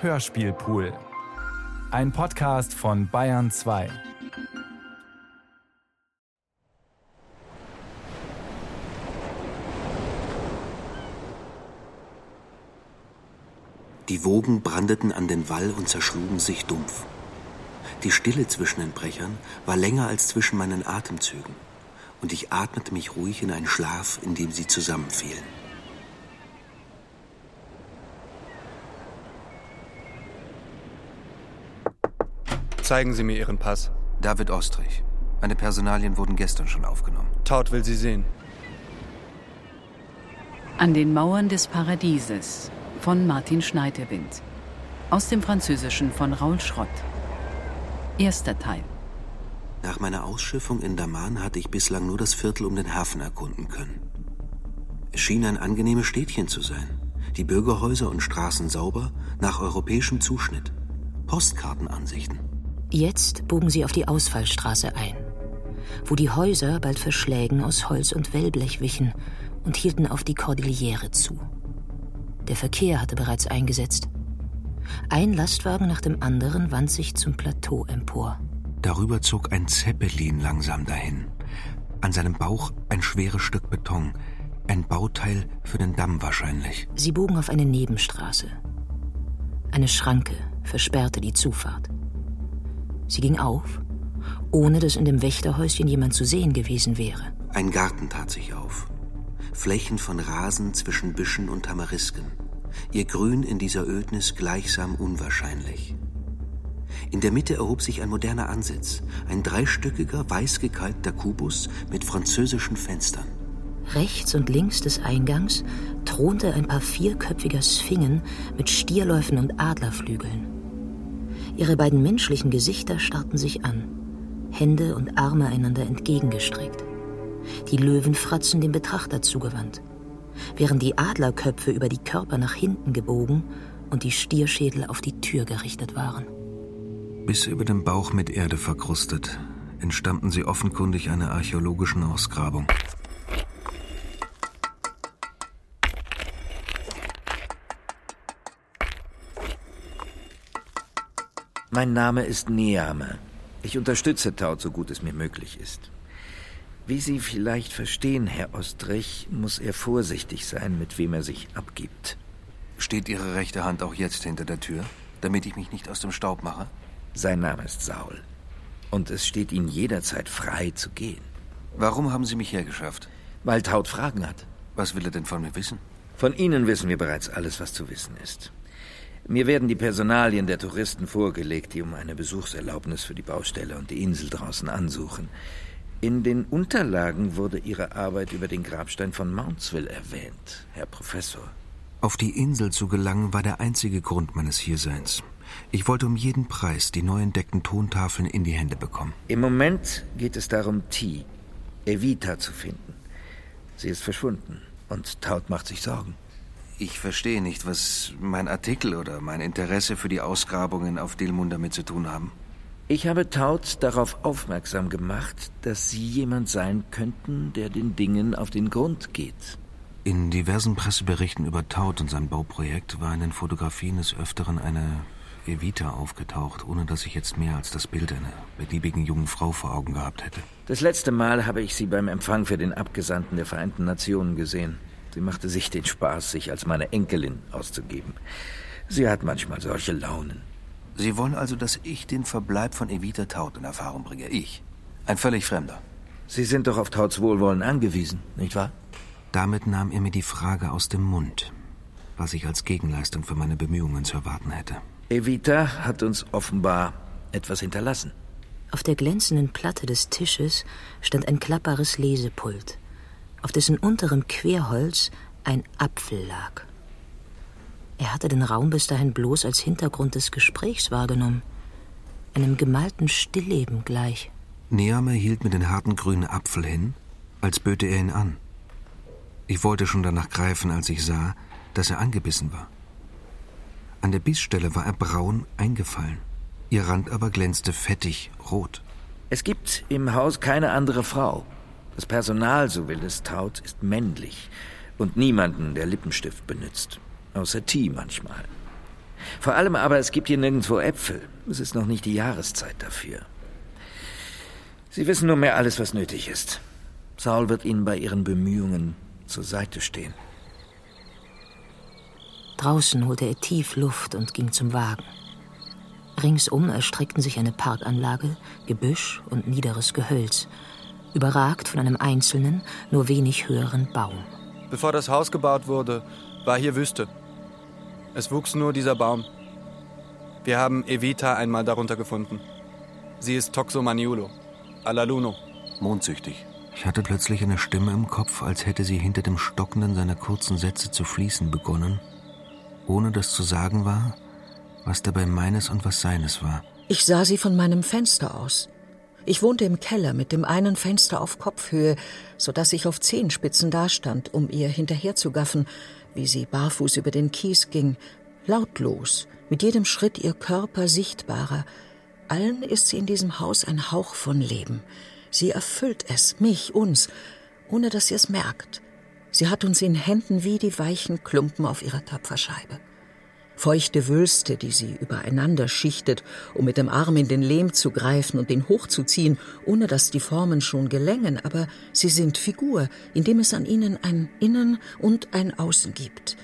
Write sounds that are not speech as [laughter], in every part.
Hörspielpool. Ein Podcast von Bayern 2. Die Wogen brandeten an den Wall und zerschlugen sich dumpf. Die Stille zwischen den Brechern war länger als zwischen meinen Atemzügen, und ich atmete mich ruhig in einen Schlaf, in dem sie zusammenfielen. Zeigen Sie mir Ihren Pass. David Ostrich. Meine Personalien wurden gestern schon aufgenommen. Taut will Sie sehen. An den Mauern des Paradieses von Martin Schneidewind. Aus dem Französischen von Raul Schrott. Erster Teil. Nach meiner Ausschiffung in Daman hatte ich bislang nur das Viertel um den Hafen erkunden können. Es schien ein angenehmes Städtchen zu sein. Die Bürgerhäuser und Straßen sauber, nach europäischem Zuschnitt. Postkartenansichten. Jetzt bogen sie auf die Ausfallstraße ein, wo die Häuser bald Verschlägen aus Holz und Wellblech wichen und hielten auf die Kordillere zu. Der Verkehr hatte bereits eingesetzt. Ein Lastwagen nach dem anderen wand sich zum Plateau empor. Darüber zog ein Zeppelin langsam dahin. An seinem Bauch ein schweres Stück Beton, ein Bauteil für den Damm wahrscheinlich. Sie bogen auf eine Nebenstraße. Eine Schranke versperrte die Zufahrt. Sie ging auf, ohne dass in dem Wächterhäuschen jemand zu sehen gewesen wäre. Ein Garten tat sich auf. Flächen von Rasen zwischen Büschen und Tamarisken. Ihr Grün in dieser Ödnis gleichsam unwahrscheinlich. In der Mitte erhob sich ein moderner Ansitz, ein dreistöckiger, weiß gekalkter Kubus mit französischen Fenstern. Rechts und links des Eingangs thronte ein paar vierköpfiger Sphingen mit Stierläufen und Adlerflügeln. Ihre beiden menschlichen Gesichter starrten sich an, Hände und Arme einander entgegengestreckt. Die Löwenfratzen dem Betrachter zugewandt, während die Adlerköpfe über die Körper nach hinten gebogen und die Stierschädel auf die Tür gerichtet waren. Bis über den Bauch mit Erde verkrustet, entstammten sie offenkundig einer archäologischen Ausgrabung. Mein Name ist Neame. Ich unterstütze Taut, so gut es mir möglich ist. Wie Sie vielleicht verstehen, Herr Ostrich, muss er vorsichtig sein, mit wem er sich abgibt. Steht Ihre rechte Hand auch jetzt hinter der Tür, damit ich mich nicht aus dem Staub mache? Sein Name ist Saul. Und es steht Ihnen jederzeit frei zu gehen. Warum haben Sie mich hergeschafft? Weil Taut Fragen hat. Was will er denn von mir wissen? Von Ihnen wissen wir bereits alles, was zu wissen ist. Mir werden die Personalien der Touristen vorgelegt, die um eine Besuchserlaubnis für die Baustelle und die Insel draußen ansuchen. In den Unterlagen wurde Ihre Arbeit über den Grabstein von Mountsville erwähnt, Herr Professor. Auf die Insel zu gelangen war der einzige Grund meines Hierseins. Ich wollte um jeden Preis die neu entdeckten Tontafeln in die Hände bekommen. Im Moment geht es darum, T, Evita zu finden. Sie ist verschwunden und Taut macht sich Sorgen. Ich verstehe nicht, was mein Artikel oder mein Interesse für die Ausgrabungen auf Dilmund damit zu tun haben. Ich habe Taut darauf aufmerksam gemacht, dass Sie jemand sein könnten, der den Dingen auf den Grund geht. In diversen Presseberichten über Taut und sein Bauprojekt war in den Fotografien des Öfteren eine Evita aufgetaucht, ohne dass ich jetzt mehr als das Bild einer beliebigen jungen Frau vor Augen gehabt hätte. Das letzte Mal habe ich sie beim Empfang für den Abgesandten der Vereinten Nationen gesehen. Sie machte sich den Spaß, sich als meine Enkelin auszugeben. Sie hat manchmal solche Launen. Sie wollen also, dass ich den Verbleib von Evita Taut in Erfahrung bringe. Ich. Ein völlig Fremder. Sie sind doch auf Tauts Wohlwollen angewiesen, nicht wahr? Damit nahm er mir die Frage aus dem Mund, was ich als Gegenleistung für meine Bemühungen zu erwarten hätte. Evita hat uns offenbar etwas hinterlassen. Auf der glänzenden Platte des Tisches stand ein klappbares Lesepult auf dessen unterem Querholz ein Apfel lag. Er hatte den Raum bis dahin bloß als Hintergrund des Gesprächs wahrgenommen, einem gemalten Stillleben gleich. Neame hielt mir den harten grünen Apfel hin, als böte er ihn an. Ich wollte schon danach greifen, als ich sah, dass er angebissen war. An der Bissstelle war er braun eingefallen, ihr Rand aber glänzte fettig rot. Es gibt im Haus keine andere Frau, das Personal, so will es Taut, ist männlich und niemanden, der Lippenstift benutzt. Außer T manchmal. Vor allem aber, es gibt hier nirgendwo Äpfel. Es ist noch nicht die Jahreszeit dafür. Sie wissen nunmehr alles, was nötig ist. Saul wird Ihnen bei Ihren Bemühungen zur Seite stehen. Draußen holte er tief Luft und ging zum Wagen. Ringsum erstreckten sich eine Parkanlage, Gebüsch und niederes Gehölz, überragt von einem einzelnen, nur wenig höheren Baum. Bevor das Haus gebaut wurde, war hier Wüste. Es wuchs nur dieser Baum. Wir haben Evita einmal darunter gefunden. Sie ist Toxomaniulo, Alaluno. Mondsüchtig. Ich hatte plötzlich eine Stimme im Kopf, als hätte sie hinter dem Stockenden seiner kurzen Sätze zu fließen begonnen, ohne dass zu sagen war, was dabei meines und was seines war. Ich sah sie von meinem Fenster aus. Ich wohnte im Keller mit dem einen Fenster auf Kopfhöhe, so dass ich auf Zehenspitzen dastand, um ihr hinterherzugaffen, wie sie barfuß über den Kies ging, lautlos, mit jedem Schritt ihr Körper sichtbarer. Allen ist sie in diesem Haus ein Hauch von Leben. Sie erfüllt es, mich, uns, ohne dass sie es merkt. Sie hat uns in Händen wie die weichen Klumpen auf ihrer Töpferscheibe feuchte Wülste, die sie übereinander schichtet, um mit dem Arm in den Lehm zu greifen und den hochzuziehen, ohne dass die Formen schon gelängen, aber sie sind Figur, indem es an ihnen ein Innen und ein Außen gibt.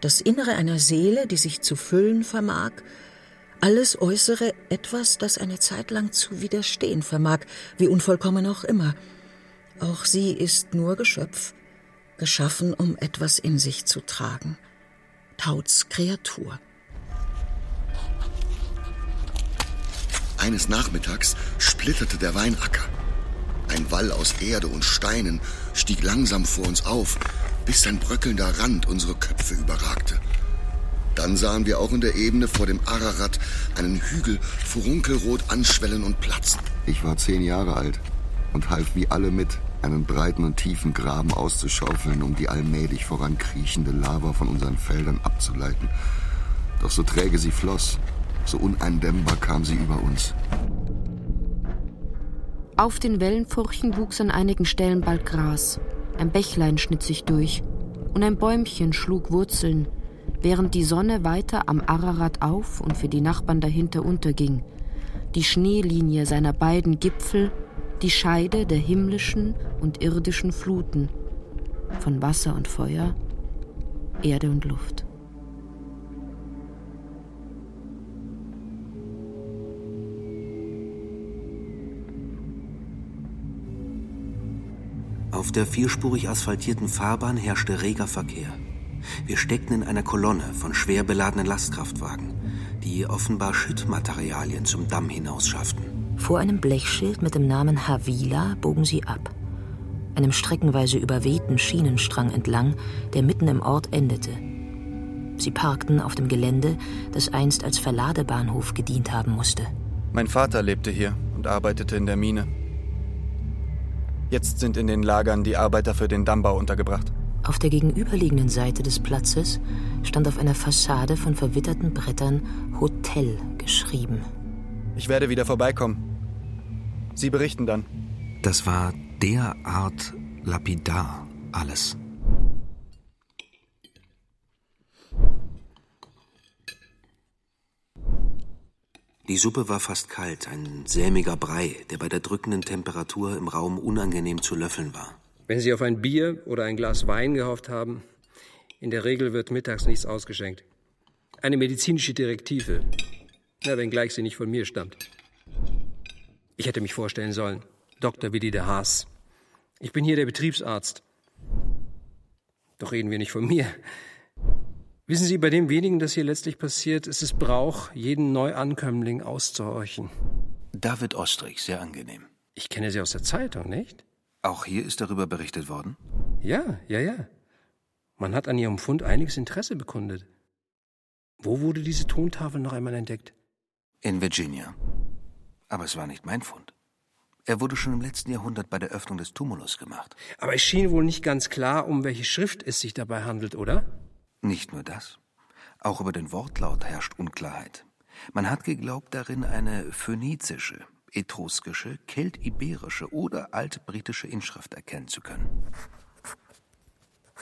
Das Innere einer Seele, die sich zu füllen vermag, alles Äußere etwas, das eine Zeit lang zu widerstehen vermag, wie unvollkommen auch immer. Auch sie ist nur Geschöpf, geschaffen, um etwas in sich zu tragen. Tauts Kreatur. Eines Nachmittags splitterte der Weinacker. Ein Wall aus Erde und Steinen stieg langsam vor uns auf, bis sein bröckelnder Rand unsere Köpfe überragte. Dann sahen wir auch in der Ebene vor dem Ararat einen Hügel furunkelrot anschwellen und platzen. Ich war zehn Jahre alt und half wie alle mit, einen breiten und tiefen Graben auszuschaufeln, um die allmählich vorankriechende Lava von unseren Feldern abzuleiten. Doch so träge sie floss, so uneindämmbar kam sie über uns. Auf den Wellenfurchen wuchs an einigen Stellen bald Gras. Ein Bächlein schnitt sich durch und ein Bäumchen schlug Wurzeln, während die Sonne weiter am Ararat auf und für die Nachbarn dahinter unterging. Die Schneelinie seiner beiden Gipfel die Scheide der himmlischen und irdischen Fluten, von Wasser und Feuer, Erde und Luft. Auf der vierspurig asphaltierten Fahrbahn herrschte reger Verkehr. Wir steckten in einer Kolonne von schwer beladenen Lastkraftwagen, die offenbar Schüttmaterialien zum Damm hinaus schafften. Vor einem Blechschild mit dem Namen Havila bogen sie ab, einem streckenweise überwehten Schienenstrang entlang, der mitten im Ort endete. Sie parkten auf dem Gelände, das einst als Verladebahnhof gedient haben musste. Mein Vater lebte hier und arbeitete in der Mine. Jetzt sind in den Lagern die Arbeiter für den Dammbau untergebracht. Auf der gegenüberliegenden Seite des Platzes stand auf einer Fassade von verwitterten Brettern Hotel geschrieben. Ich werde wieder vorbeikommen. Sie berichten dann. Das war derart lapidar alles. Die Suppe war fast kalt, ein sämiger Brei, der bei der drückenden Temperatur im Raum unangenehm zu löffeln war. Wenn Sie auf ein Bier oder ein Glas Wein gehofft haben, in der Regel wird mittags nichts ausgeschenkt. Eine medizinische Direktive, ja, wenngleich sie nicht von mir stammt. Ich hätte mich vorstellen sollen. Dr. Willi de Haas. Ich bin hier der Betriebsarzt. Doch reden wir nicht von mir. Wissen Sie, bei dem wenigen, das hier letztlich passiert, ist es Brauch, jeden Neuankömmling auszuhorchen. David Ostrich, sehr angenehm. Ich kenne Sie aus der Zeitung, nicht? Auch hier ist darüber berichtet worden? Ja, ja, ja. Man hat an Ihrem Fund einiges Interesse bekundet. Wo wurde diese Tontafel noch einmal entdeckt? In Virginia. Aber es war nicht mein Fund. Er wurde schon im letzten Jahrhundert bei der Öffnung des Tumulus gemacht. Aber es schien wohl nicht ganz klar, um welche Schrift es sich dabei handelt, oder? Nicht nur das. Auch über den Wortlaut herrscht Unklarheit. Man hat geglaubt, darin eine phönizische, etruskische, keltiberische oder altbritische Inschrift erkennen zu können.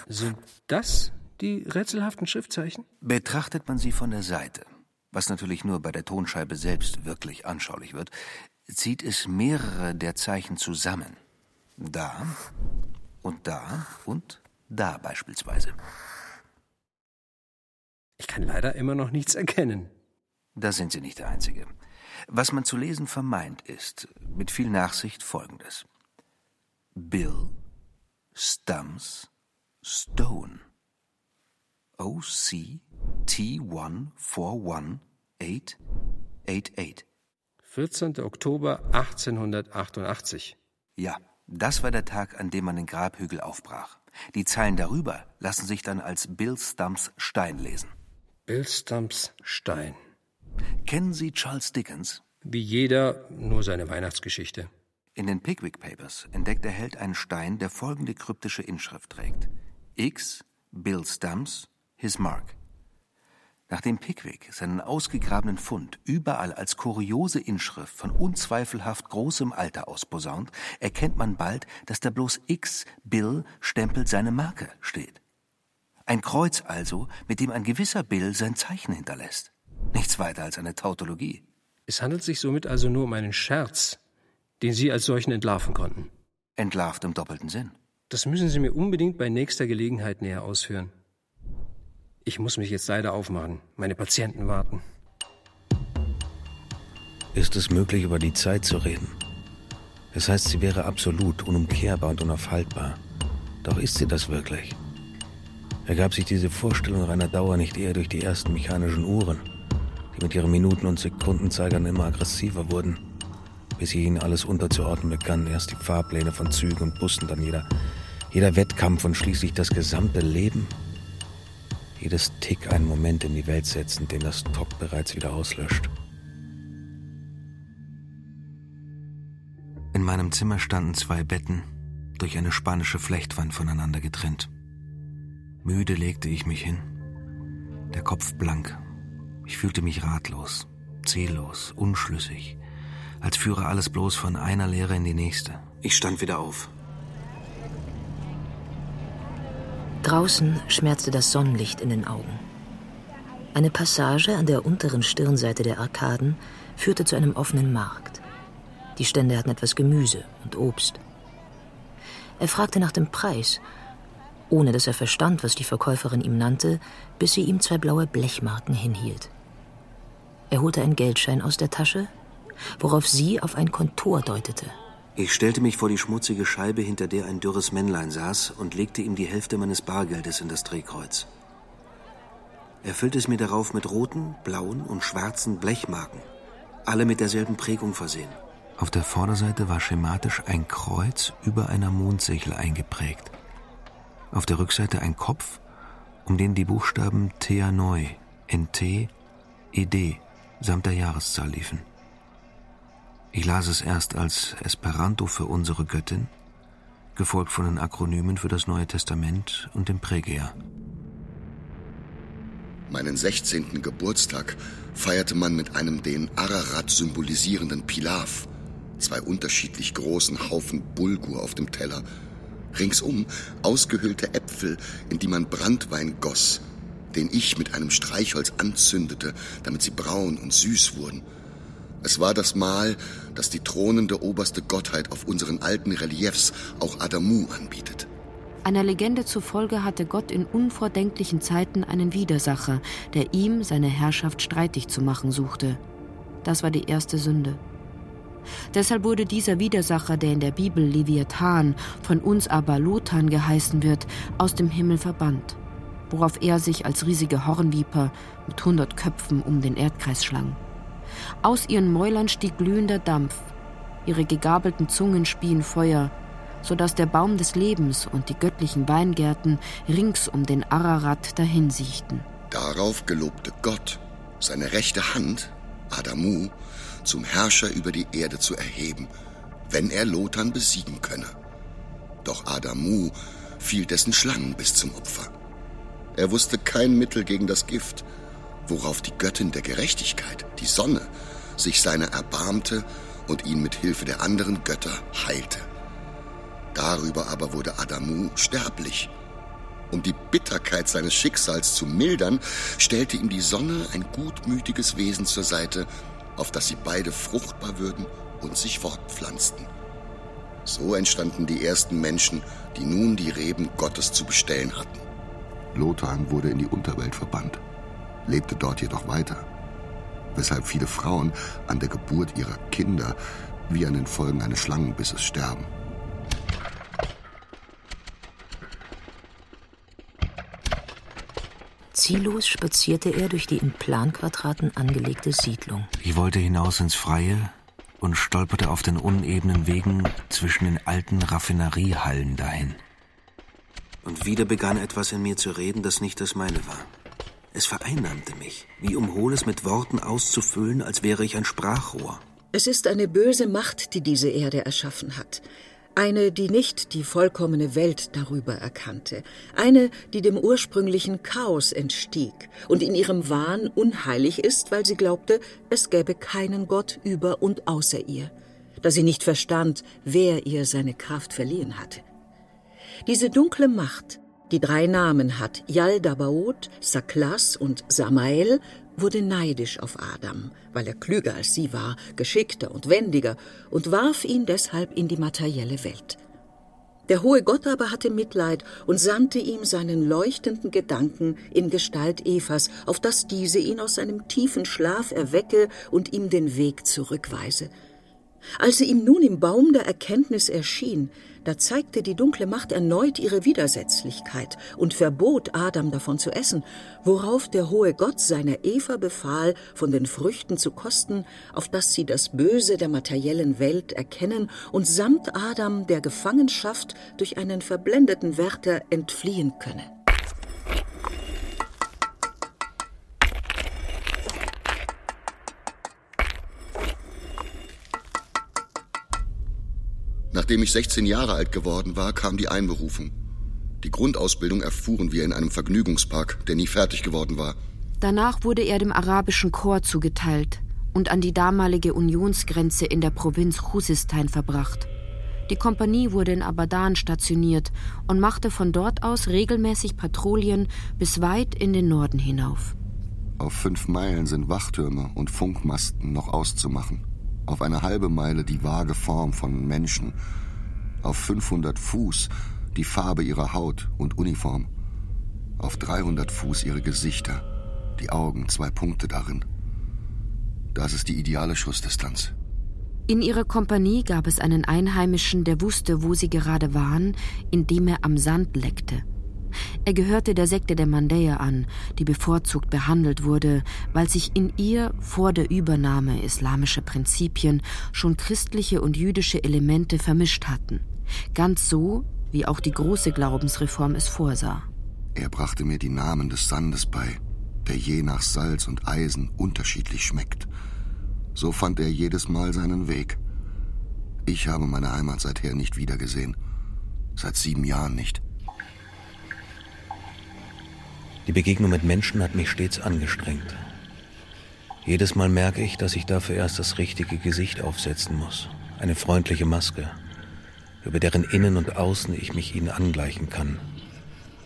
Sind das die rätselhaften Schriftzeichen? Betrachtet man sie von der Seite, was natürlich nur bei der Tonscheibe selbst wirklich anschaulich wird, zieht es mehrere der Zeichen zusammen. Da und da und da beispielsweise. Ich kann leider immer noch nichts erkennen. Da sind Sie nicht der Einzige. Was man zu lesen vermeint, ist mit viel Nachsicht folgendes: Bill, Stumps, Stone. OC T141888. 14. Oktober 1888. Ja, das war der Tag, an dem man den Grabhügel aufbrach. Die Zeilen darüber lassen sich dann als Bill Stumps Stein lesen. Bill Stumps Stein. Kennen Sie Charles Dickens? Wie jeder, nur seine Weihnachtsgeschichte. In den Pickwick Papers entdeckt der Held einen Stein, der folgende kryptische Inschrift trägt: X, Bill Stumps, his mark. Nachdem Pickwick seinen ausgegrabenen Fund überall als kuriose Inschrift von unzweifelhaft großem Alter ausposaunt, erkennt man bald, dass da bloß X Bill stempelt seine Marke steht. Ein Kreuz also, mit dem ein gewisser Bill sein Zeichen hinterlässt. Nichts weiter als eine Tautologie. Es handelt sich somit also nur um einen Scherz, den Sie als solchen entlarven konnten. Entlarvt im doppelten Sinn. Das müssen Sie mir unbedingt bei nächster Gelegenheit näher ausführen. Ich muss mich jetzt leider aufmachen. Meine Patienten warten. Ist es möglich, über die Zeit zu reden? Das heißt, sie wäre absolut, unumkehrbar und unaufhaltbar. Doch ist sie das wirklich? Ergab sich diese Vorstellung nach einer Dauer nicht eher durch die ersten mechanischen Uhren, die mit ihren Minuten- und Sekundenzeigern immer aggressiver wurden, bis sie ihnen alles unterzuordnen begannen, erst die Fahrpläne von Zügen und Bussen, dann jeder, jeder Wettkampf und schließlich das gesamte Leben? Jedes Tick einen Moment in die Welt setzen, den das Top bereits wieder auslöscht. In meinem Zimmer standen zwei Betten, durch eine spanische Flechtwand voneinander getrennt. Müde legte ich mich hin, der Kopf blank. Ich fühlte mich ratlos, ziellos, unschlüssig, als führe alles bloß von einer Lehre in die nächste. Ich stand wieder auf, Draußen schmerzte das Sonnenlicht in den Augen. Eine Passage an der unteren Stirnseite der Arkaden führte zu einem offenen Markt. Die Stände hatten etwas Gemüse und Obst. Er fragte nach dem Preis, ohne dass er verstand, was die Verkäuferin ihm nannte, bis sie ihm zwei blaue Blechmarken hinhielt. Er holte einen Geldschein aus der Tasche, worauf sie auf ein Kontor deutete. Ich stellte mich vor die schmutzige Scheibe, hinter der ein dürres Männlein saß, und legte ihm die Hälfte meines Bargeldes in das Drehkreuz. Er füllte es mir darauf mit roten, blauen und schwarzen Blechmarken, alle mit derselben Prägung versehen. Auf der Vorderseite war schematisch ein Kreuz über einer Mondsichel eingeprägt. Auf der Rückseite ein Kopf, um den die Buchstaben Thea Neu, NT, ED samt der Jahreszahl liefen. Ich las es erst als Esperanto für unsere Göttin, gefolgt von den Akronymen für das Neue Testament und dem Prägea. Meinen 16. Geburtstag feierte man mit einem den Ararat symbolisierenden Pilav, zwei unterschiedlich großen Haufen Bulgur auf dem Teller, ringsum ausgehöhlte Äpfel, in die man Brandwein goss, den ich mit einem Streichholz anzündete, damit sie braun und süß wurden – es war das Mal, das die thronende oberste Gottheit auf unseren alten Reliefs auch Adamu anbietet. Einer Legende zufolge hatte Gott in unvordenklichen Zeiten einen Widersacher, der ihm seine Herrschaft streitig zu machen suchte. Das war die erste Sünde. Deshalb wurde dieser Widersacher, der in der Bibel Leviathan, von uns aber Lotan geheißen wird, aus dem Himmel verbannt, worauf er sich als riesige Hornviper mit hundert Köpfen um den Erdkreis schlang. Aus ihren Mäulern stieg glühender Dampf, ihre gegabelten Zungen spien Feuer, so dass der Baum des Lebens und die göttlichen Weingärten rings um den Ararat dahinsiechten. Darauf gelobte Gott, seine rechte Hand, Adamu, zum Herrscher über die Erde zu erheben, wenn er Lothar besiegen könne. Doch Adamu fiel dessen Schlangen bis zum Opfer. Er wusste kein Mittel gegen das Gift, worauf die Göttin der Gerechtigkeit, die Sonne, sich seiner erbarmte und ihn mit Hilfe der anderen Götter heilte. Darüber aber wurde Adamu sterblich, Um die Bitterkeit seines Schicksals zu mildern, stellte ihm die Sonne ein gutmütiges Wesen zur Seite, auf das sie beide fruchtbar würden und sich fortpflanzten. So entstanden die ersten Menschen, die nun die Reben Gottes zu bestellen hatten. Lothar wurde in die Unterwelt verbannt, lebte dort jedoch weiter, weshalb viele Frauen an der Geburt ihrer Kinder wie an den Folgen eines Schlangenbisses sterben. Ziellos spazierte er durch die in Planquadraten angelegte Siedlung. Ich wollte hinaus ins Freie und stolperte auf den unebenen Wegen zwischen den alten Raffineriehallen dahin. Und wieder begann etwas in mir zu reden, das nicht das meine war. Es vereinnahmte mich, wie um Hohles mit Worten auszufüllen, als wäre ich ein Sprachrohr. Es ist eine böse Macht, die diese Erde erschaffen hat. Eine, die nicht die vollkommene Welt darüber erkannte. Eine, die dem ursprünglichen Chaos entstieg und in ihrem Wahn unheilig ist, weil sie glaubte, es gäbe keinen Gott über und außer ihr. Da sie nicht verstand, wer ihr seine Kraft verliehen hatte. Diese dunkle Macht, die drei Namen hat, Yaldabaoth, Saklas und Samael, wurde neidisch auf Adam, weil er klüger als sie war, geschickter und wendiger, und warf ihn deshalb in die materielle Welt. Der hohe Gott aber hatte Mitleid und sandte ihm seinen leuchtenden Gedanken in Gestalt Evas, auf dass diese ihn aus seinem tiefen Schlaf erwecke und ihm den Weg zurückweise. Als sie ihm nun im Baum der Erkenntnis erschien, da zeigte die dunkle Macht erneut ihre Widersetzlichkeit und verbot Adam davon zu essen, worauf der hohe Gott seiner Eva befahl, von den Früchten zu kosten, auf dass sie das Böse der materiellen Welt erkennen und samt Adam der Gefangenschaft durch einen verblendeten Wärter entfliehen könne. Nachdem ich 16 Jahre alt geworden war, kam die Einberufung. Die Grundausbildung erfuhren wir in einem Vergnügungspark, der nie fertig geworden war. Danach wurde er dem arabischen Korps zugeteilt und an die damalige Unionsgrenze in der Provinz Khuzestan verbracht. Die Kompanie wurde in Abadan stationiert und machte von dort aus regelmäßig Patrouillen bis weit in den Norden hinauf. Auf fünf Meilen sind Wachtürme und Funkmasten noch auszumachen auf eine halbe Meile die vage Form von Menschen, auf 500 Fuß die Farbe ihrer Haut und Uniform, auf 300 Fuß ihre Gesichter, die Augen, zwei Punkte darin. Das ist die ideale Schussdistanz. In ihrer Kompanie gab es einen Einheimischen, der wusste, wo sie gerade waren, indem er am Sand leckte. Er gehörte der Sekte der Mandäer an, die bevorzugt behandelt wurde, weil sich in ihr vor der Übernahme islamischer Prinzipien schon christliche und jüdische Elemente vermischt hatten. Ganz so, wie auch die große Glaubensreform es vorsah. Er brachte mir die Namen des Sandes bei, der je nach Salz und Eisen unterschiedlich schmeckt. So fand er jedes Mal seinen Weg. Ich habe meine Heimat seither nicht wiedergesehen. Seit sieben Jahren nicht. Die Begegnung mit Menschen hat mich stets angestrengt. Jedes Mal merke ich, dass ich dafür erst das richtige Gesicht aufsetzen muss. Eine freundliche Maske, über deren Innen und Außen ich mich ihnen angleichen kann,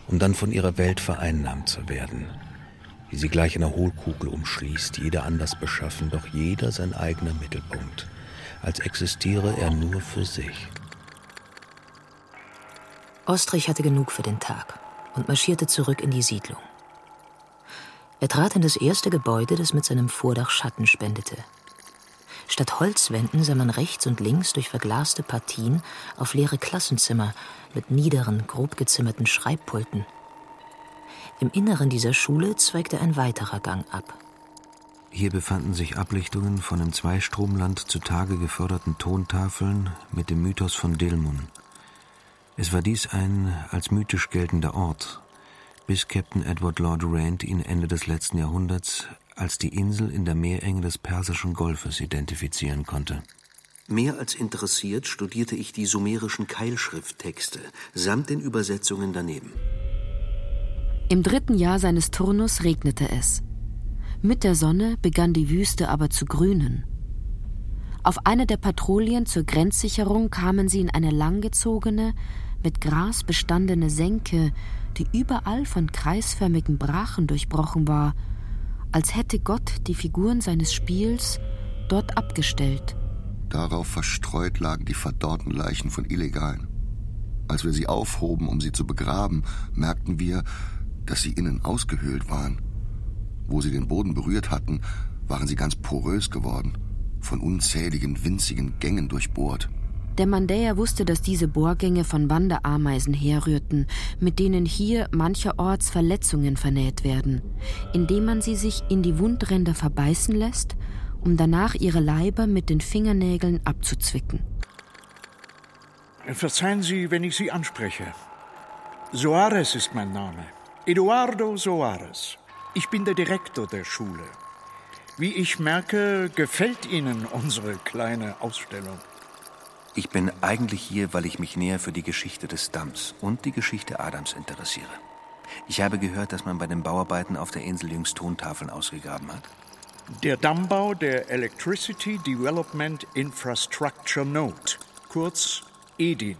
um dann von ihrer Welt vereinnahmt zu werden, wie sie gleich eine Hohlkugel umschließt, jeder anders beschaffen, doch jeder sein eigener Mittelpunkt, als existiere er nur für sich. Ostrich hatte genug für den Tag und marschierte zurück in die Siedlung. Er trat in das erste Gebäude, das mit seinem Vordach Schatten spendete. Statt Holzwänden sah man rechts und links durch verglaste Partien auf leere Klassenzimmer mit niederen, grob gezimmerten Schreibpulten. Im Inneren dieser Schule zweigte ein weiterer Gang ab. Hier befanden sich Ablichtungen von im Zweistromland zutage geförderten Tontafeln mit dem Mythos von Dilmun. Es war dies ein als mythisch geltender Ort, bis Captain Edward Lord Rand ihn Ende des letzten Jahrhunderts als die Insel in der Meerenge des Persischen Golfes identifizieren konnte. Mehr als interessiert studierte ich die sumerischen Keilschrifttexte samt den Übersetzungen daneben. Im dritten Jahr seines Turnus regnete es. Mit der Sonne begann die Wüste aber zu grünen. Auf einer der Patrouillen zur Grenzsicherung kamen sie in eine langgezogene, mit Gras bestandene Senke, die überall von kreisförmigen Brachen durchbrochen war, als hätte Gott die Figuren seines Spiels dort abgestellt. Darauf verstreut lagen die verdorrten Leichen von Illegalen. Als wir sie aufhoben, um sie zu begraben, merkten wir, dass sie innen ausgehöhlt waren. Wo sie den Boden berührt hatten, waren sie ganz porös geworden, von unzähligen winzigen Gängen durchbohrt. Der Mandäer wusste, dass diese Bohrgänge von Wanderameisen herrührten, mit denen hier mancherorts Verletzungen vernäht werden, indem man sie sich in die Wundränder verbeißen lässt, um danach ihre Leiber mit den Fingernägeln abzuzwicken. Verzeihen Sie, wenn ich Sie anspreche. Soares ist mein Name. Eduardo Soares. Ich bin der Direktor der Schule. Wie ich merke, gefällt Ihnen unsere kleine Ausstellung. Ich bin eigentlich hier, weil ich mich näher für die Geschichte des Damms und die Geschichte Adams interessiere. Ich habe gehört, dass man bei den Bauarbeiten auf der Insel jüngst Tontafeln ausgegraben hat. Der Dammbau der Electricity Development Infrastructure Note, kurz EDIN.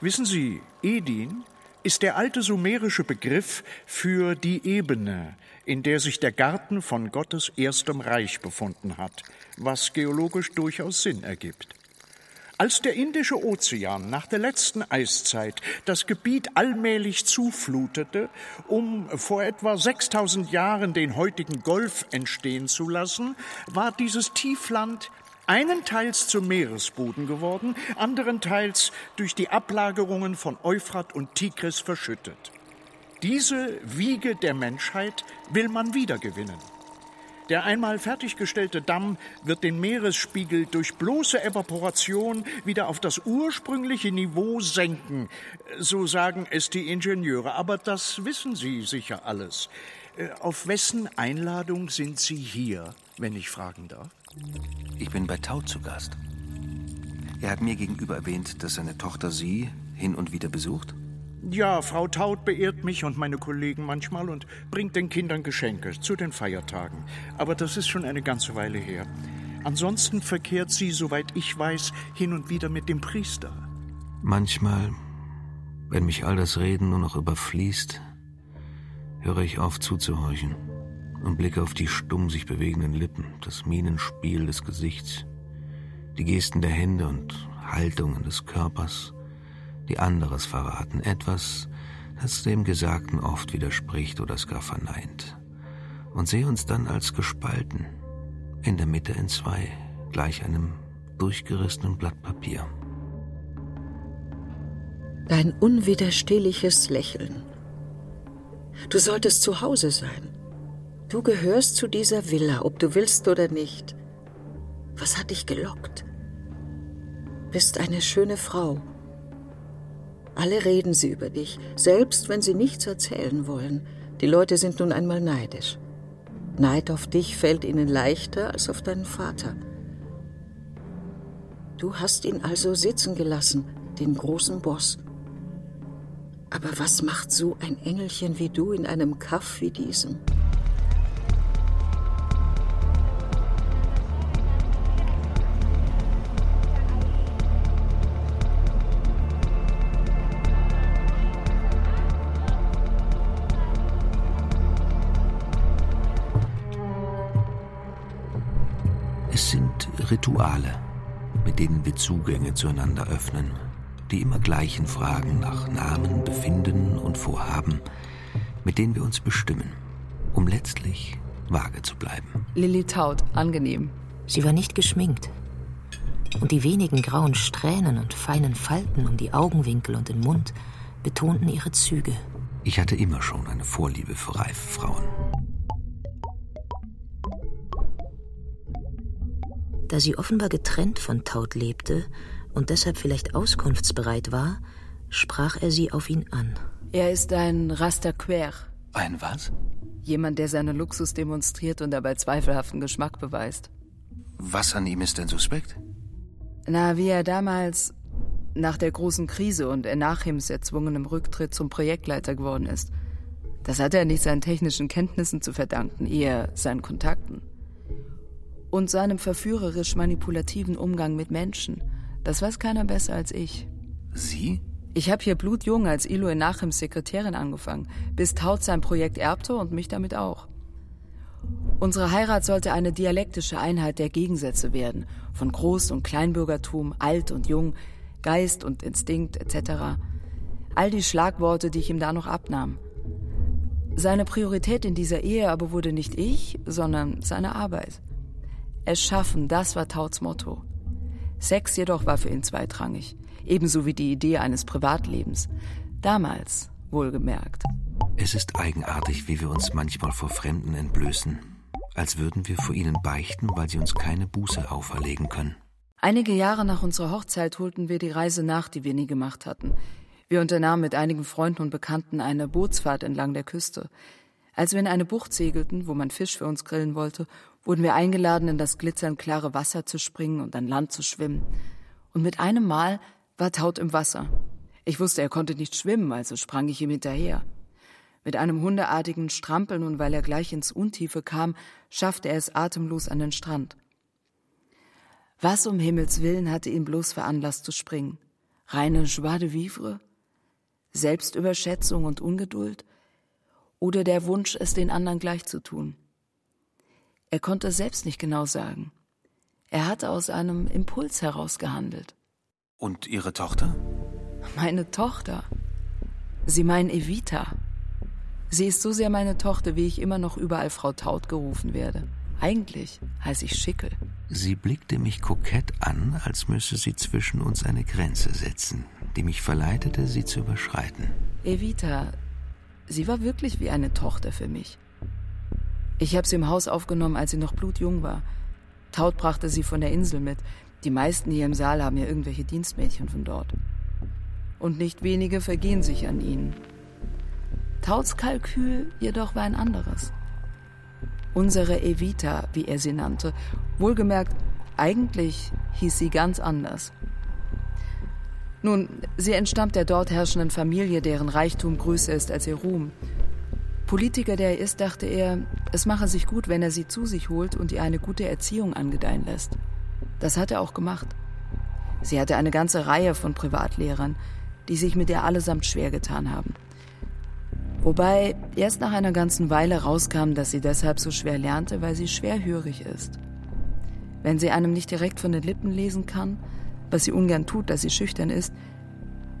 Wissen Sie, EDIN ist der alte sumerische Begriff für die Ebene, in der sich der Garten von Gottes erstem Reich befunden hat, was geologisch durchaus Sinn ergibt. Als der Indische Ozean nach der letzten Eiszeit das Gebiet allmählich zuflutete, um vor etwa 6000 Jahren den heutigen Golf entstehen zu lassen, war dieses Tiefland einenteils zum Meeresboden geworden, anderenteils durch die Ablagerungen von Euphrat und Tigris verschüttet. Diese Wiege der Menschheit will man wiedergewinnen. Der einmal fertiggestellte Damm wird den Meeresspiegel durch bloße Evaporation wieder auf das ursprüngliche Niveau senken. So sagen es die Ingenieure. Aber das wissen Sie sicher alles. Äh, auf wessen Einladung sind Sie hier, wenn ich fragen darf? Ich bin bei Tau zu Gast. Er hat mir gegenüber erwähnt, dass seine Tochter Sie hin und wieder besucht. Ja, Frau Taut beehrt mich und meine Kollegen manchmal und bringt den Kindern Geschenke zu den Feiertagen. Aber das ist schon eine ganze Weile her. Ansonsten verkehrt sie, soweit ich weiß, hin und wieder mit dem Priester. Manchmal, wenn mich all das Reden nur noch überfließt, höre ich auf zuzuhorchen und blicke auf die stumm sich bewegenden Lippen, das Mienenspiel des Gesichts, die Gesten der Hände und Haltungen des Körpers, die anderes verraten, etwas, das dem Gesagten oft widerspricht oder es gar verneint, und sehe uns dann als gespalten, in der Mitte in zwei, gleich einem durchgerissenen Blatt Papier. Dein unwiderstehliches Lächeln. Du solltest zu Hause sein. Du gehörst zu dieser Villa, ob du willst oder nicht. Was hat dich gelockt? Bist eine schöne Frau. Alle reden sie über dich, selbst wenn sie nichts erzählen wollen. Die Leute sind nun einmal neidisch. Neid auf dich fällt ihnen leichter als auf deinen Vater. Du hast ihn also sitzen gelassen, den großen Boss. Aber was macht so ein Engelchen wie du in einem Kaff wie diesem? Rituale, mit denen wir Zugänge zueinander öffnen, die immer gleichen Fragen nach Namen, Befinden und Vorhaben, mit denen wir uns bestimmen, um letztlich vage zu bleiben. Lilly Taut, angenehm. Sie war nicht geschminkt. Und die wenigen grauen Strähnen und feinen Falten um die Augenwinkel und den Mund betonten ihre Züge. Ich hatte immer schon eine Vorliebe für reife Frauen. Da sie offenbar getrennt von Taut lebte und deshalb vielleicht auskunftsbereit war, sprach er sie auf ihn an. Er ist ein Rastaquer. Ein was? Jemand, der seinen Luxus demonstriert und dabei zweifelhaften Geschmack beweist. Was an ihm ist denn suspekt? Na, wie er damals nach der großen Krise und Enachims erzwungenem Rücktritt zum Projektleiter geworden ist. Das hat er nicht seinen technischen Kenntnissen zu verdanken, eher seinen Kontakten und seinem verführerisch manipulativen Umgang mit Menschen. Das weiß keiner besser als ich. Sie? Ich habe hier blutjung als Ilo in Nachims Sekretärin angefangen, bis Taut sein Projekt erbte und mich damit auch. Unsere Heirat sollte eine dialektische Einheit der Gegensätze werden, von Groß- und Kleinbürgertum, alt und jung, Geist und Instinkt etc. All die Schlagworte, die ich ihm da noch abnahm. Seine Priorität in dieser Ehe aber wurde nicht ich, sondern seine Arbeit. Es schaffen, das war Tauts Motto. Sex jedoch war für ihn zweitrangig ebenso wie die Idee eines Privatlebens. Damals, wohlgemerkt. Es ist eigenartig, wie wir uns manchmal vor Fremden entblößen, als würden wir vor ihnen beichten, weil sie uns keine Buße auferlegen können. Einige Jahre nach unserer Hochzeit holten wir die Reise nach, die wir nie gemacht hatten. Wir unternahmen mit einigen Freunden und Bekannten eine Bootsfahrt entlang der Küste. Als wir in eine Bucht segelten, wo man Fisch für uns grillen wollte, wurden wir eingeladen, in das glitzernd klare Wasser zu springen und an Land zu schwimmen. Und mit einem Mal war taut im Wasser. Ich wusste, er konnte nicht schwimmen, also sprang ich ihm hinterher. Mit einem hundeartigen Strampeln und weil er gleich ins Untiefe kam, schaffte er es atemlos an den Strand. Was um Himmels willen hatte ihn bloß veranlasst zu springen? Reine Joie de vivre? Selbstüberschätzung und Ungeduld? Oder der Wunsch, es den anderen gleich zu tun? Er konnte selbst nicht genau sagen. Er hatte aus einem Impuls heraus gehandelt. Und Ihre Tochter? Meine Tochter. Sie meinen Evita. Sie ist so sehr meine Tochter, wie ich immer noch überall Frau Taut gerufen werde. Eigentlich heiße ich Schickel. Sie blickte mich kokett an, als müsse sie zwischen uns eine Grenze setzen, die mich verleitete, sie zu überschreiten. Evita, sie war wirklich wie eine Tochter für mich. Ich habe sie im Haus aufgenommen, als sie noch blutjung war. Taut brachte sie von der Insel mit. Die meisten hier im Saal haben ja irgendwelche Dienstmädchen von dort. Und nicht wenige vergehen sich an ihnen. Tauts Kalkül jedoch war ein anderes. Unsere Evita, wie er sie nannte, wohlgemerkt, eigentlich hieß sie ganz anders. Nun, sie entstammt der dort herrschenden Familie, deren Reichtum größer ist als ihr Ruhm. Politiker, der er ist, dachte er, es mache sich gut, wenn er sie zu sich holt und ihr eine gute Erziehung angedeihen lässt. Das hat er auch gemacht. Sie hatte eine ganze Reihe von Privatlehrern, die sich mit ihr allesamt schwer getan haben. Wobei erst nach einer ganzen Weile rauskam, dass sie deshalb so schwer lernte, weil sie schwerhörig ist. Wenn sie einem nicht direkt von den Lippen lesen kann, was sie ungern tut, dass sie schüchtern ist,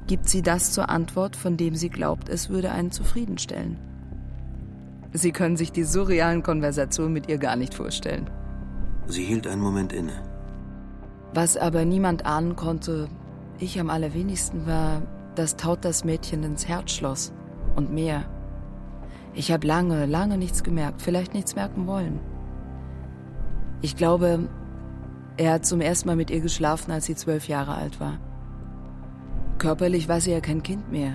gibt sie das zur Antwort, von dem sie glaubt, es würde einen zufriedenstellen. Sie können sich die surrealen Konversationen mit ihr gar nicht vorstellen. Sie hielt einen Moment inne. Was aber niemand ahnen konnte, ich am allerwenigsten war, dass Taut das Mädchen ins Herz schloss und mehr. Ich habe lange, lange nichts gemerkt, vielleicht nichts merken wollen. Ich glaube, er hat zum ersten Mal mit ihr geschlafen, als sie zwölf Jahre alt war. Körperlich war sie ja kein Kind mehr.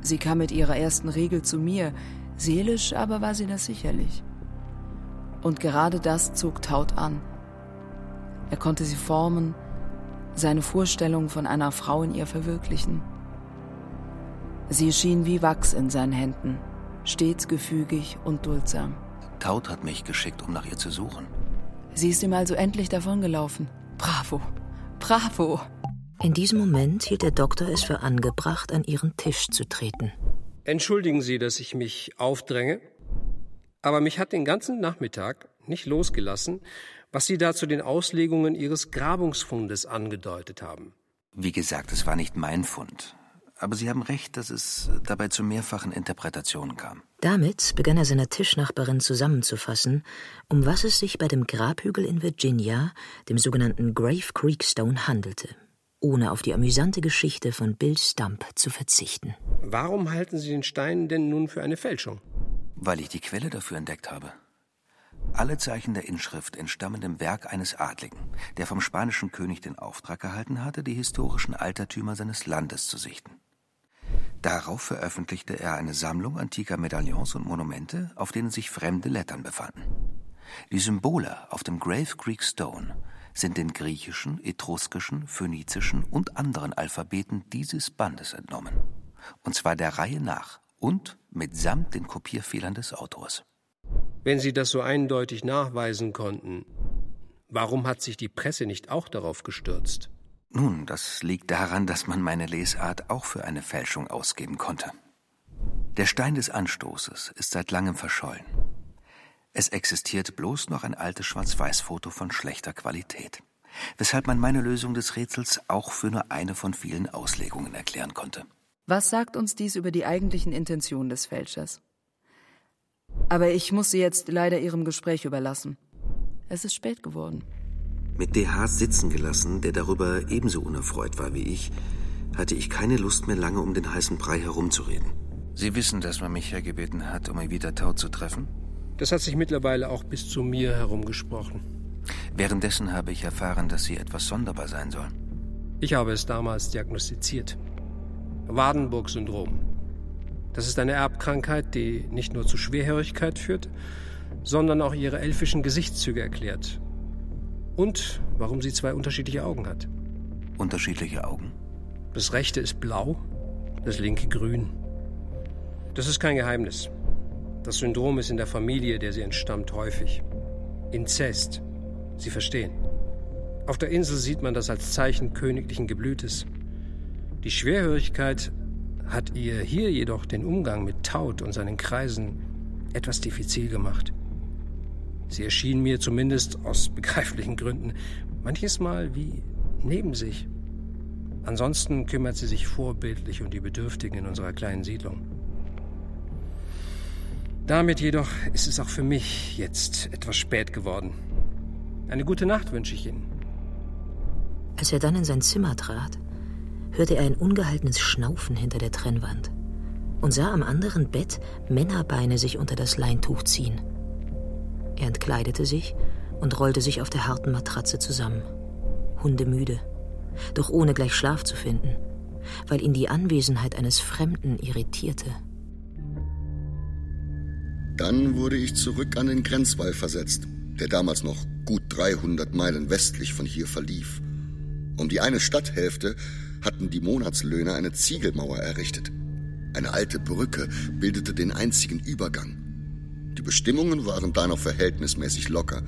Sie kam mit ihrer ersten Regel zu mir, seelisch aber war sie das sicherlich. Und gerade das zog Taut an. Er konnte sie formen, seine Vorstellung von einer Frau in ihr verwirklichen. Sie schien wie Wachs in seinen Händen, stets gefügig und duldsam. Taut hat mich geschickt, um nach ihr zu suchen. Sie ist ihm also endlich davongelaufen. Bravo, bravo. In diesem Moment hielt der Doktor es für angebracht, an ihren Tisch zu treten. Entschuldigen Sie, dass ich mich aufdränge, aber mich hat den ganzen Nachmittag nicht losgelassen, was Sie da zu den Auslegungen Ihres Grabungsfundes angedeutet haben. Wie gesagt, es war nicht mein Fund. Aber Sie haben recht, dass es dabei zu mehrfachen Interpretationen kam. Damit begann er seiner Tischnachbarin zusammenzufassen, um was es sich bei dem Grabhügel in Virginia, dem sogenannten Grave Creek Stone, handelte, ohne auf die amüsante Geschichte von Bill Stump zu verzichten. Warum halten Sie den Stein denn nun für eine Fälschung? Weil ich die Quelle dafür entdeckt habe. Alle Zeichen der Inschrift entstammen dem Werk eines Adligen, der vom spanischen König den Auftrag erhalten hatte, die historischen Altertümer seines Landes zu sichten. Darauf veröffentlichte er eine Sammlung antiker Medaillons und Monumente, auf denen sich fremde Lettern befanden. Die Symbole auf dem Grave Creek Stone sind den griechischen, etruskischen, phönizischen und anderen Alphabeten dieses Bandes entnommen. Und zwar der Reihe nach und mitsamt den Kopierfehlern des Autors. Wenn Sie das so eindeutig nachweisen konnten, warum hat sich die Presse nicht auch darauf gestürzt? Nun, das liegt daran, dass man meine Lesart auch für eine Fälschung ausgeben konnte. Der Stein des Anstoßes ist seit langem verschollen. Es existiert bloß noch ein altes Schwarz-Weiß-Foto von schlechter Qualität, weshalb man meine Lösung des Rätsels auch für nur eine von vielen Auslegungen erklären konnte. Was sagt uns dies über die eigentlichen Intentionen des Fälschers? Aber ich muss Sie jetzt leider Ihrem Gespräch überlassen. Es ist spät geworden. Mit DH sitzen gelassen, der darüber ebenso unerfreut war wie ich, hatte ich keine Lust mehr lange um den heißen Brei herumzureden. Sie wissen, dass man mich hergebeten hat, um Evita Tau zu treffen? Das hat sich mittlerweile auch bis zu mir herumgesprochen. Währenddessen habe ich erfahren, dass sie etwas sonderbar sein soll. Ich habe es damals diagnostiziert. Wadenburg-Syndrom. Das ist eine Erbkrankheit, die nicht nur zu Schwerhörigkeit führt, sondern auch ihre elfischen Gesichtszüge erklärt. Und warum sie zwei unterschiedliche Augen hat. Unterschiedliche Augen? Das rechte ist blau, das linke grün. Das ist kein Geheimnis. Das Syndrom ist in der Familie, der sie entstammt, häufig. Inzest. Sie verstehen. Auf der Insel sieht man das als Zeichen königlichen Geblütes. Die Schwerhörigkeit hat ihr hier jedoch den Umgang mit Taut und seinen Kreisen etwas diffizil gemacht. Sie erschien mir zumindest aus [laughs] begreiflichen Gründen manches Mal wie neben sich. Ansonsten kümmert sie sich vorbildlich um die Bedürftigen in unserer kleinen Siedlung. Damit jedoch ist es auch für mich jetzt etwas spät geworden. Eine gute Nacht wünsche ich Ihnen. Als er dann in sein Zimmer trat, hörte er ein ungehaltenes Schnaufen hinter der Trennwand und sah am anderen Bett Männerbeine sich unter das Leintuch ziehen. Er entkleidete sich und rollte sich auf der harten Matratze zusammen, hundemüde, doch ohne gleich Schlaf zu finden, weil ihn die Anwesenheit eines Fremden irritierte. Dann wurde ich zurück an den Grenzwall versetzt, der damals noch gut 300 Meilen westlich von hier verlief. Um die eine Stadthälfte hatten die Monatslöhner eine Ziegelmauer errichtet. Eine alte Brücke bildete den einzigen Übergang. Die Bestimmungen waren da noch verhältnismäßig locker,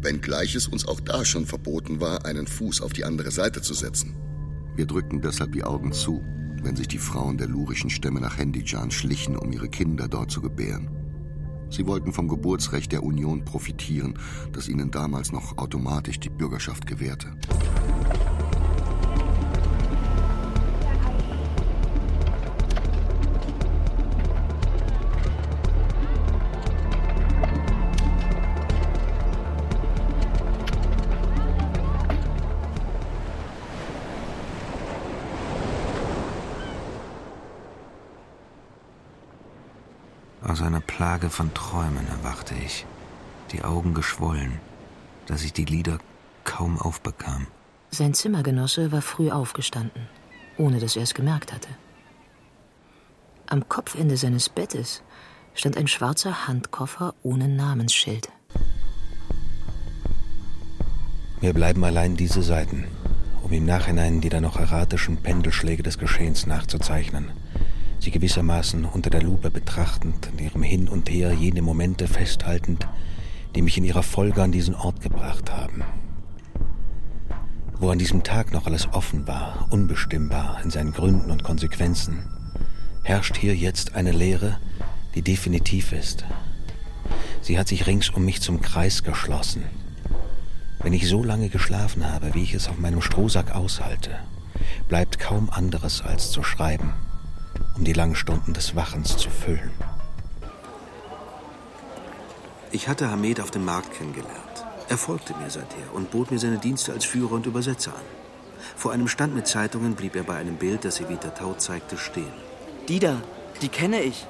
wenngleich es uns auch da schon verboten war, einen Fuß auf die andere Seite zu setzen. Wir drückten deshalb die Augen zu, wenn sich die Frauen der lurischen Stämme nach Hendijan schlichen, um ihre Kinder dort zu gebären. Sie wollten vom Geburtsrecht der Union profitieren, das ihnen damals noch automatisch die Bürgerschaft gewährte. Plage von Träumen erwachte ich, die Augen geschwollen, dass ich die Lider kaum aufbekam. Sein Zimmergenosse war früh aufgestanden, ohne dass er es gemerkt hatte. Am Kopfende seines Bettes stand ein schwarzer Handkoffer ohne Namensschild. Mir bleiben allein diese Seiten, um im Nachhinein die dann noch erratischen Pendelschläge des Geschehens nachzuzeichnen sie gewissermaßen unter der Lupe betrachtend, in ihrem Hin und Her jene Momente festhaltend, die mich in ihrer Folge an diesen Ort gebracht haben. Wo an diesem Tag noch alles offen war, unbestimmbar in seinen Gründen und Konsequenzen, herrscht hier jetzt eine Leere, die definitiv ist. Sie hat sich rings um mich zum Kreis geschlossen. Wenn ich so lange geschlafen habe, wie ich es auf meinem Strohsack aushalte, bleibt kaum anderes als zu schreiben um die langen Stunden des Wachens zu füllen. Ich hatte Hamed auf dem Markt kennengelernt. Er folgte mir seither und bot mir seine Dienste als Führer und Übersetzer an. Vor einem Stand mit Zeitungen blieb er bei einem Bild, das Evita Tau zeigte, stehen. Die da, die kenne ich.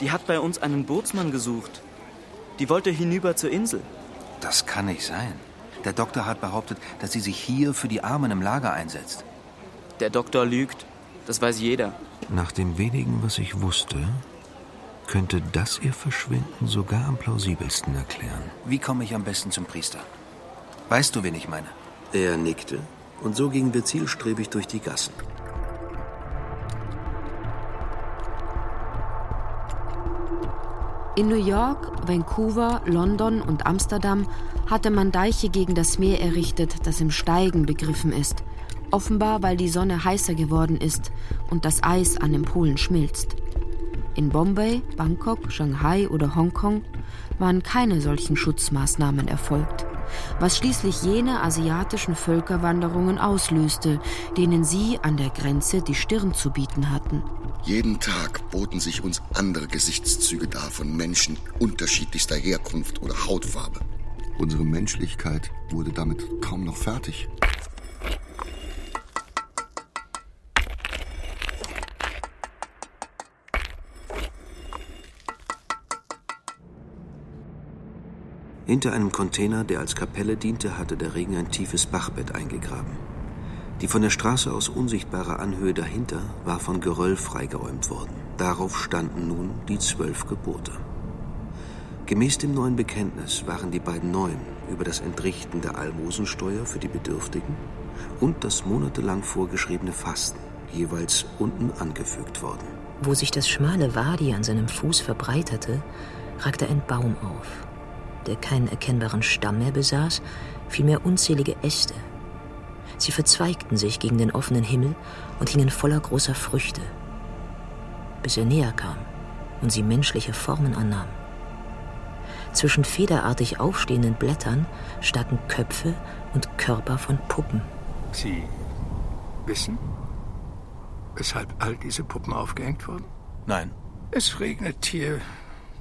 Die hat bei uns einen Bootsmann gesucht. Die wollte hinüber zur Insel. Das kann nicht sein. Der Doktor hat behauptet, dass sie sich hier für die Armen im Lager einsetzt. Der Doktor lügt. Das weiß jeder. Nach dem wenigen, was ich wusste, könnte das ihr Verschwinden sogar am plausibelsten erklären. Wie komme ich am besten zum Priester? Weißt du, wen ich meine? Er nickte, und so gingen wir zielstrebig durch die Gassen. In New York, Vancouver, London und Amsterdam hatte man Deiche gegen das Meer errichtet, das im Steigen begriffen ist. Offenbar, weil die Sonne heißer geworden ist und das Eis an den Polen schmilzt. In Bombay, Bangkok, Shanghai oder Hongkong waren keine solchen Schutzmaßnahmen erfolgt, was schließlich jene asiatischen Völkerwanderungen auslöste, denen sie an der Grenze die Stirn zu bieten hatten. Jeden Tag boten sich uns andere Gesichtszüge dar von Menschen unterschiedlichster Herkunft oder Hautfarbe. Unsere Menschlichkeit wurde damit kaum noch fertig. Hinter einem Container, der als Kapelle diente, hatte der Regen ein tiefes Bachbett eingegraben. Die von der Straße aus unsichtbare Anhöhe dahinter war von Geröll freigeräumt worden. Darauf standen nun die zwölf Gebote. Gemäß dem neuen Bekenntnis waren die beiden neuen über das Entrichten der Almosensteuer für die Bedürftigen und das monatelang vorgeschriebene Fasten jeweils unten angefügt worden. Wo sich das schmale Wadi an seinem Fuß verbreiterte, ragte ein Baum auf, der keinen erkennbaren Stamm mehr besaß, vielmehr unzählige Äste. Sie verzweigten sich gegen den offenen Himmel und hingen voller großer Früchte, bis er näher kam und sie menschliche Formen annahm. Zwischen federartig aufstehenden Blättern staken Köpfe und Körper von Puppen. Sie wissen, weshalb all diese Puppen aufgehängt wurden? Nein. Es regnet hier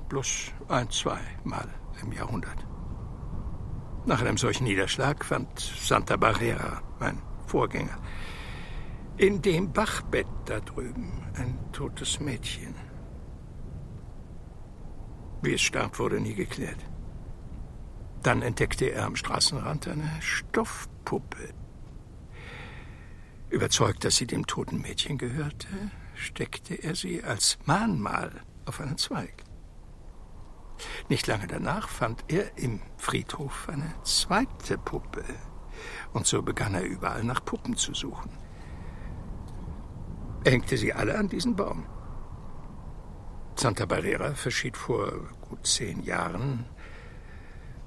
bloß ein, zwei Mal im Jahrhundert. Nach einem solchen Niederschlag fand Santa Barrera, mein Vorgänger, in dem Bachbett da drüben ein totes Mädchen. Wie es starb, wurde nie geklärt. Dann entdeckte er am Straßenrand eine Stoffpuppe. Überzeugt, dass sie dem toten Mädchen gehörte, steckte er sie als Mahnmal auf einen Zweig. Nicht lange danach fand er im Friedhof eine zweite Puppe. Und so begann er überall nach Puppen zu suchen. Er hängte sie alle an diesen Baum. Santa Barrera verschied vor gut zehn Jahren,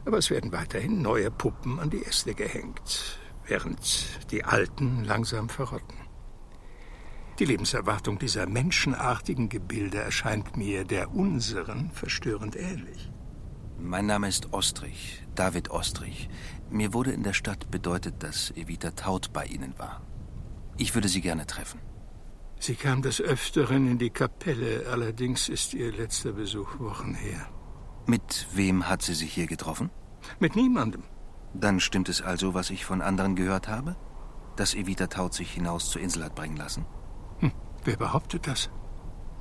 aber es werden weiterhin neue Puppen an die Äste gehängt, während die alten langsam verrotten. Die Lebenserwartung dieser menschenartigen Gebilde erscheint mir der unseren verstörend ähnlich. Mein Name ist Ostrich, David Ostrich. Mir wurde in der Stadt bedeutet, dass Evita Taut bei Ihnen war. Ich würde Sie gerne treffen. Sie kam des Öfteren in die Kapelle, allerdings ist ihr letzter Besuch Wochen her. Mit wem hat sie sich hier getroffen? Mit niemandem. Dann stimmt es also, was ich von anderen gehört habe? Dass Evita Taut sich hinaus zur Insel hat bringen lassen? Wer behauptet das?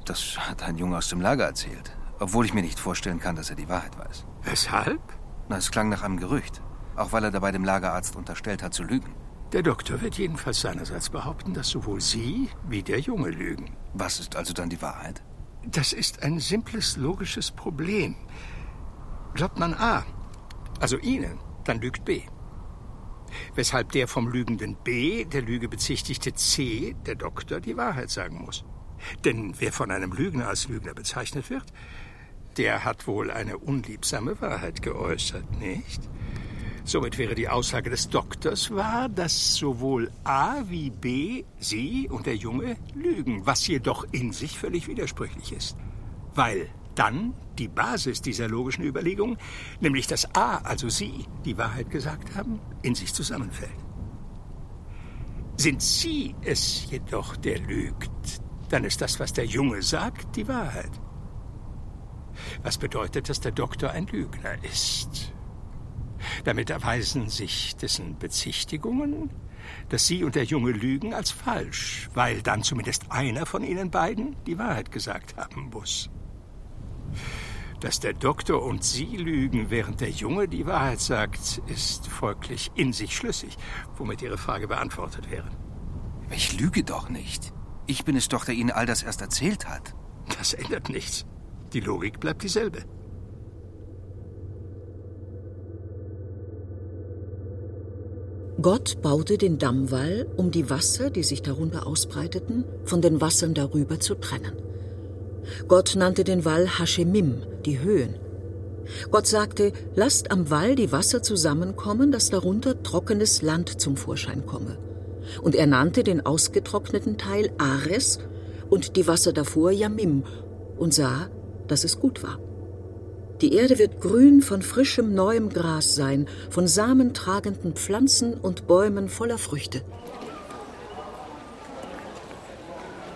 Das hat ein Junge aus dem Lager erzählt. Obwohl ich mir nicht vorstellen kann, dass er die Wahrheit weiß. Weshalb? Na, es klang nach einem Gerücht. Auch weil er dabei dem Lagerarzt unterstellt hat, zu lügen. Der Doktor wird jedenfalls seinerseits behaupten, dass sowohl Sie wie der Junge lügen. Was ist also dann die Wahrheit? Das ist ein simples logisches Problem. Glaubt man A, also Ihnen, dann lügt B weshalb der vom lügenden B, der Lüge bezichtigte C, der Doktor, die Wahrheit sagen muss. Denn wer von einem Lügner als Lügner bezeichnet wird, der hat wohl eine unliebsame Wahrheit geäußert, nicht? Somit wäre die Aussage des Doktors wahr, dass sowohl A wie B, Sie und der Junge lügen, was jedoch in sich völlig widersprüchlich ist. Weil dann die Basis dieser logischen Überlegung, nämlich dass A, also Sie, die Wahrheit gesagt haben, in sich zusammenfällt. Sind Sie es jedoch, der lügt, dann ist das, was der Junge sagt, die Wahrheit. Was bedeutet, dass der Doktor ein Lügner ist. Damit erweisen sich dessen Bezichtigungen, dass Sie und der Junge lügen, als falsch, weil dann zumindest einer von Ihnen beiden die Wahrheit gesagt haben muss. Dass der Doktor und Sie lügen, während der Junge die Wahrheit sagt, ist folglich in sich schlüssig, womit Ihre Frage beantwortet wäre. Ich lüge doch nicht. Ich bin es doch, der Ihnen all das erst erzählt hat. Das ändert nichts. Die Logik bleibt dieselbe. Gott baute den Dammwall, um die Wasser, die sich darunter ausbreiteten, von den Wassern darüber zu trennen. Gott nannte den Wall Hashemim, die Höhen. Gott sagte, lasst am Wall die Wasser zusammenkommen, dass darunter trockenes Land zum Vorschein komme. Und er nannte den ausgetrockneten Teil Ares und die Wasser davor Yamim und sah, dass es gut war. Die Erde wird grün von frischem neuem Gras sein, von samentragenden Pflanzen und Bäumen voller Früchte.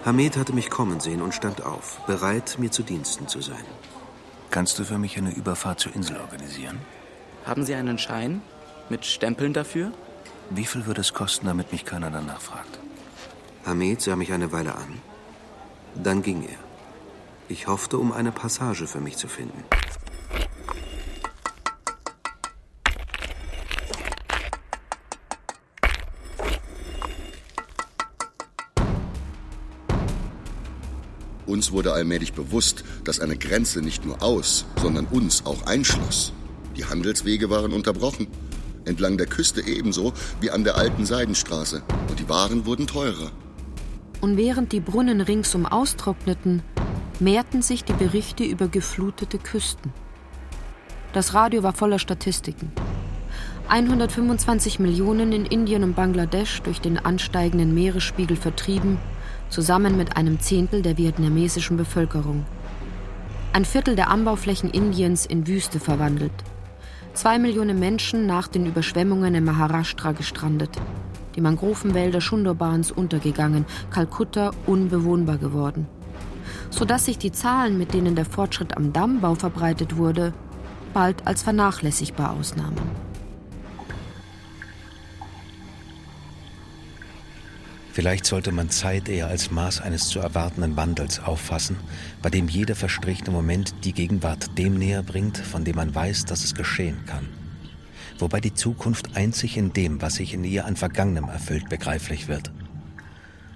Hamed hatte mich kommen sehen und stand auf, bereit, mir zu Diensten zu sein. Kannst du für mich eine Überfahrt zur Insel organisieren? Haben Sie einen Schein? Mit Stempeln dafür? Wie viel würde es kosten, damit mich keiner danach fragt? Hamed sah mich eine Weile an. Dann ging er. Ich hoffte, um eine Passage für mich zu finden. Uns wurde allmählich bewusst, dass eine Grenze nicht nur aus, sondern uns auch einschloss. Die Handelswege waren unterbrochen. Entlang der Küste ebenso wie an der alten Seidenstraße. Und die Waren wurden teurer. Und während die Brunnen ringsum austrockneten, mehrten sich die Berichte über geflutete Küsten. Das Radio war voller Statistiken. 125 Millionen in Indien und Bangladesch durch den ansteigenden Meeresspiegel vertrieben, zusammen mit einem Zehntel der vietnamesischen Bevölkerung. Ein Viertel der Anbauflächen Indiens in Wüste verwandelt. Zwei Millionen Menschen nach den Überschwemmungen in Maharashtra gestrandet. Die Mangrovenwälder Shundobans untergegangen, Kalkutta unbewohnbar geworden. Sodass sich die Zahlen, mit denen der Fortschritt am Dammbau verbreitet wurde, bald als vernachlässigbar ausnahmen. Vielleicht sollte man Zeit eher als Maß eines zu erwartenden Wandels auffassen, bei dem jeder verstrichene Moment die Gegenwart dem näher bringt, von dem man weiß, dass es geschehen kann. Wobei die Zukunft einzig in dem, was sich in ihr an Vergangenem erfüllt, begreiflich wird.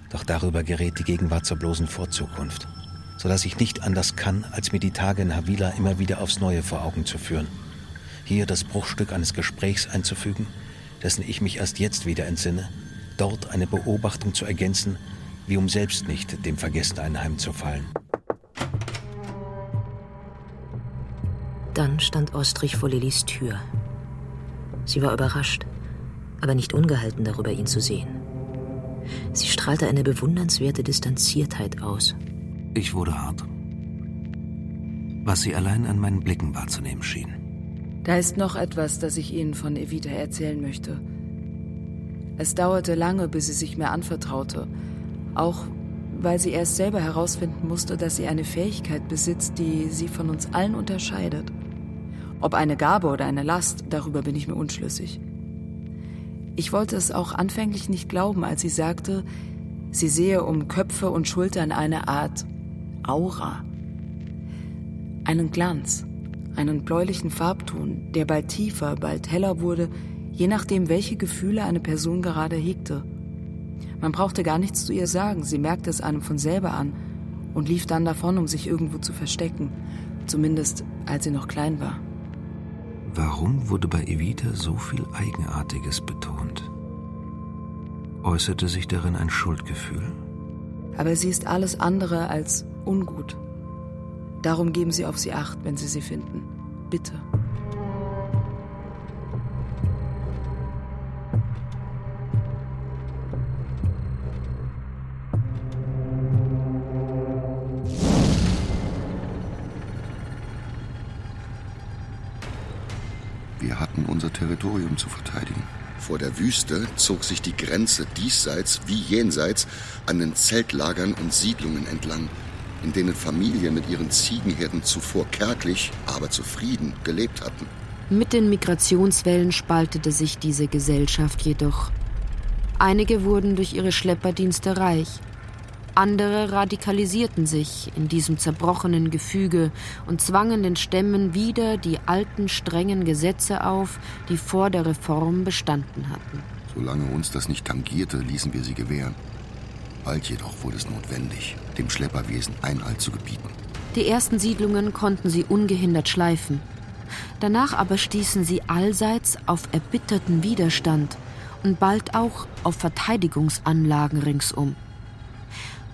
Doch darüber gerät die Gegenwart zur bloßen Vorzukunft, sodass ich nicht anders kann, als mir die Tage in Havila immer wieder aufs Neue vor Augen zu führen. Hier das Bruchstück eines Gesprächs einzufügen, dessen ich mich erst jetzt wieder entsinne, dort eine Beobachtung zu ergänzen, wie um selbst nicht dem Vergessen einheimzufallen. Dann stand Ostrich vor Lillys Tür. Sie war überrascht, aber nicht ungehalten darüber, ihn zu sehen. Sie strahlte eine bewundernswerte Distanziertheit aus. Ich wurde hart. Was sie allein an meinen Blicken wahrzunehmen schien. Da ist noch etwas, das ich Ihnen von Evita erzählen möchte. Es dauerte lange, bis sie sich mir anvertraute, auch weil sie erst selber herausfinden musste, dass sie eine Fähigkeit besitzt, die sie von uns allen unterscheidet. Ob eine Gabe oder eine Last, darüber bin ich mir unschlüssig. Ich wollte es auch anfänglich nicht glauben, als sie sagte, sie sehe um Köpfe und Schultern eine Art Aura. Einen Glanz, einen bläulichen Farbton, der bald tiefer, bald heller wurde, je nachdem, welche Gefühle eine Person gerade hegte. Man brauchte gar nichts zu ihr sagen, sie merkte es einem von selber an und lief dann davon, um sich irgendwo zu verstecken, zumindest als sie noch klein war. Warum wurde bei Evita so viel Eigenartiges betont? Äußerte sich darin ein Schuldgefühl? Aber sie ist alles andere als ungut. Darum geben Sie auf sie acht, wenn Sie sie finden. Bitte. Zu verteidigen. Vor der Wüste zog sich die Grenze diesseits wie jenseits an den Zeltlagern und Siedlungen entlang, in denen Familien mit ihren Ziegenherden zuvor kärglich, aber zufrieden gelebt hatten. Mit den Migrationswellen spaltete sich diese Gesellschaft jedoch. Einige wurden durch ihre Schlepperdienste reich, andere radikalisierten sich in diesem zerbrochenen Gefüge und zwangen den Stämmen wieder die alten strengen Gesetze auf, die vor der Reform bestanden hatten. Solange uns das nicht tangierte, ließen wir sie gewähren. Bald jedoch wurde es notwendig, dem Schlepperwesen Einhalt zu gebieten. Die ersten Siedlungen konnten sie ungehindert schleifen. Danach aber stießen sie allseits auf erbitterten Widerstand und bald auch auf Verteidigungsanlagen ringsum.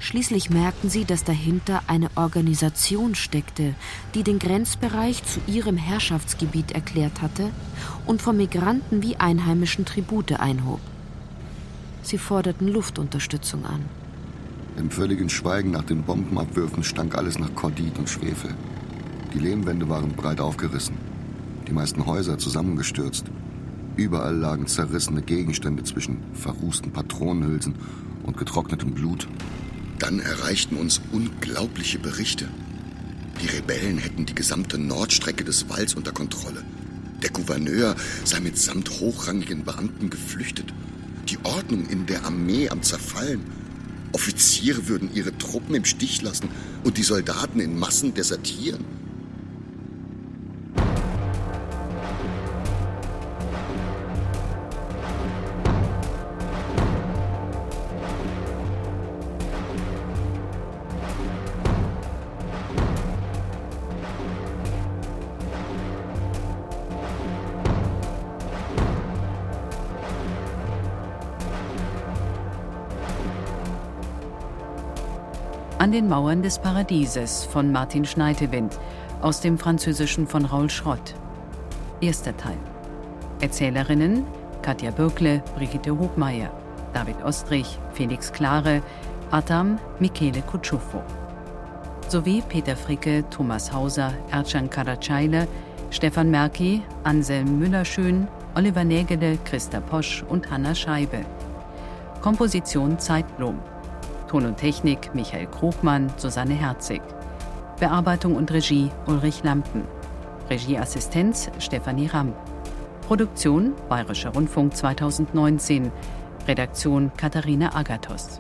Schließlich merkten sie, dass dahinter eine Organisation steckte, die den Grenzbereich zu ihrem Herrschaftsgebiet erklärt hatte und von Migranten wie Einheimischen Tribute einhob. Sie forderten Luftunterstützung an. Im völligen Schweigen nach den Bombenabwürfen stank alles nach Kordit und Schwefel. Die Lehmwände waren breit aufgerissen, die meisten Häuser zusammengestürzt. Überall lagen zerrissene Gegenstände zwischen verrußten Patronenhülsen und getrocknetem Blut. Dann erreichten uns unglaubliche Berichte. Die Rebellen hätten die gesamte Nordstrecke des Walls unter Kontrolle. Der Gouverneur sei mitsamt hochrangigen Beamten geflüchtet. Die Ordnung in der Armee am Zerfallen. Offiziere würden ihre Truppen im Stich lassen und die Soldaten in Massen desertieren. Den Mauern des Paradieses von Martin Schneidewind aus dem Französischen von Raoul Schrott. Erster Teil. Erzählerinnen Katja Bürkle, Brigitte Hobmeier, David Ostrich, Felix Klare, Adam Michele Kutschufo. Sowie Peter Fricke, Thomas Hauser, Ercan Karacayle, Stefan Merki, Anselm Müllerschön, Oliver Nägele, Christa Posch und Hanna Scheibe. Komposition Zeitblom. Ton und Technik Michael Krugmann, Susanne Herzig. Bearbeitung und Regie Ulrich Lampen. Regieassistenz Stefanie Ramm. Produktion Bayerischer Rundfunk 2019. Redaktion Katharina Agathos.